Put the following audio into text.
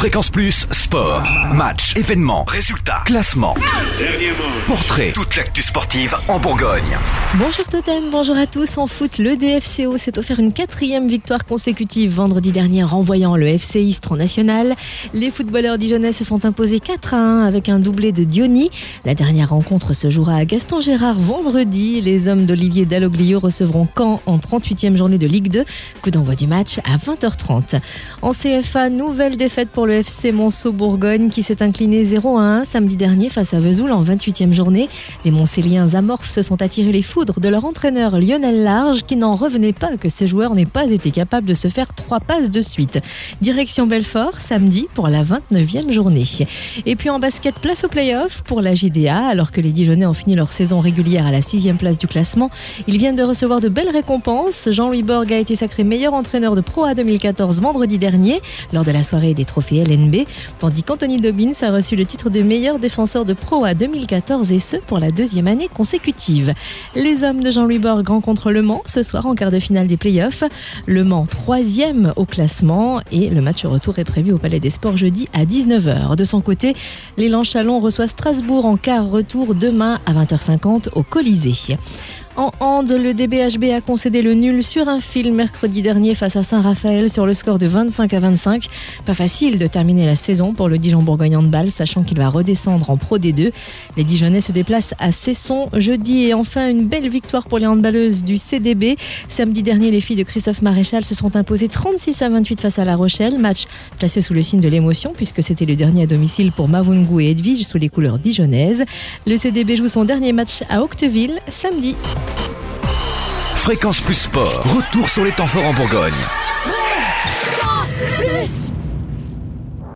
Fréquence Plus, sport, match, événements, résultats, classement, portrait, toute l'actu sportive en Bourgogne. Bonjour Totem, bonjour à tous. En foot, le DFCO s'est offert une quatrième victoire consécutive vendredi dernier en renvoyant le FC Istron National. Les footballeurs dijonnais se sont imposés 4 à 1 avec un doublé de Diony. La dernière rencontre se jouera à Gaston Gérard vendredi. Les hommes d'Olivier Dalloglio recevront Caen en 38e journée de Ligue 2. Coup d'envoi du match à 20h30. En CFA, nouvelle défaite pour le FC Monceau-Bourgogne qui s'est incliné 0 à 1 samedi dernier face à Vesoul en 28e journée. Les Montcéliens amorphes se sont attirés les foudres de leur entraîneur Lionel Large qui n'en revenait pas que ses joueurs n'aient pas été capables de se faire trois passes de suite. Direction Belfort samedi pour la 29e journée. Et puis en basket, place au play-off pour la JDA alors que les Dijonais ont fini leur saison régulière à la 6 place du classement. Ils viennent de recevoir de belles récompenses. Jean-Louis Borg a été sacré meilleur entraîneur de Pro A 2014 vendredi dernier lors de la soirée des trophées LNB, tandis qu'Anthony Dobbins a reçu le titre de meilleur défenseur de Pro A 2014 et ce pour la deuxième année consécutive. Les hommes de Jean-Louis Borg rencontrent Le Mans ce soir en quart de finale des playoffs. Le Mans troisième au classement et le match retour est prévu au Palais des Sports jeudi à 19h. De son côté, l'élan Chalon reçoit Strasbourg en quart retour demain à 20h50 au Colisée. En hand, le DBHB a concédé le nul sur un fil mercredi dernier face à Saint-Raphaël sur le score de 25 à 25. Pas facile de terminer la saison pour le Dijon Bourgogne Handball, sachant qu'il va redescendre en Pro D2. Les Dijonnais se déplacent à Cesson jeudi et enfin une belle victoire pour les handballeuses du CDB. Samedi dernier, les filles de Christophe Maréchal se sont imposées 36 à 28 face à La Rochelle. Match placé sous le signe de l'émotion puisque c'était le dernier à domicile pour Mavungu et Edwige sous les couleurs dijonnaises. Le CDB joue son dernier match à Octeville samedi. Fréquence Plus Sport, retour sur les temps forts en Bourgogne.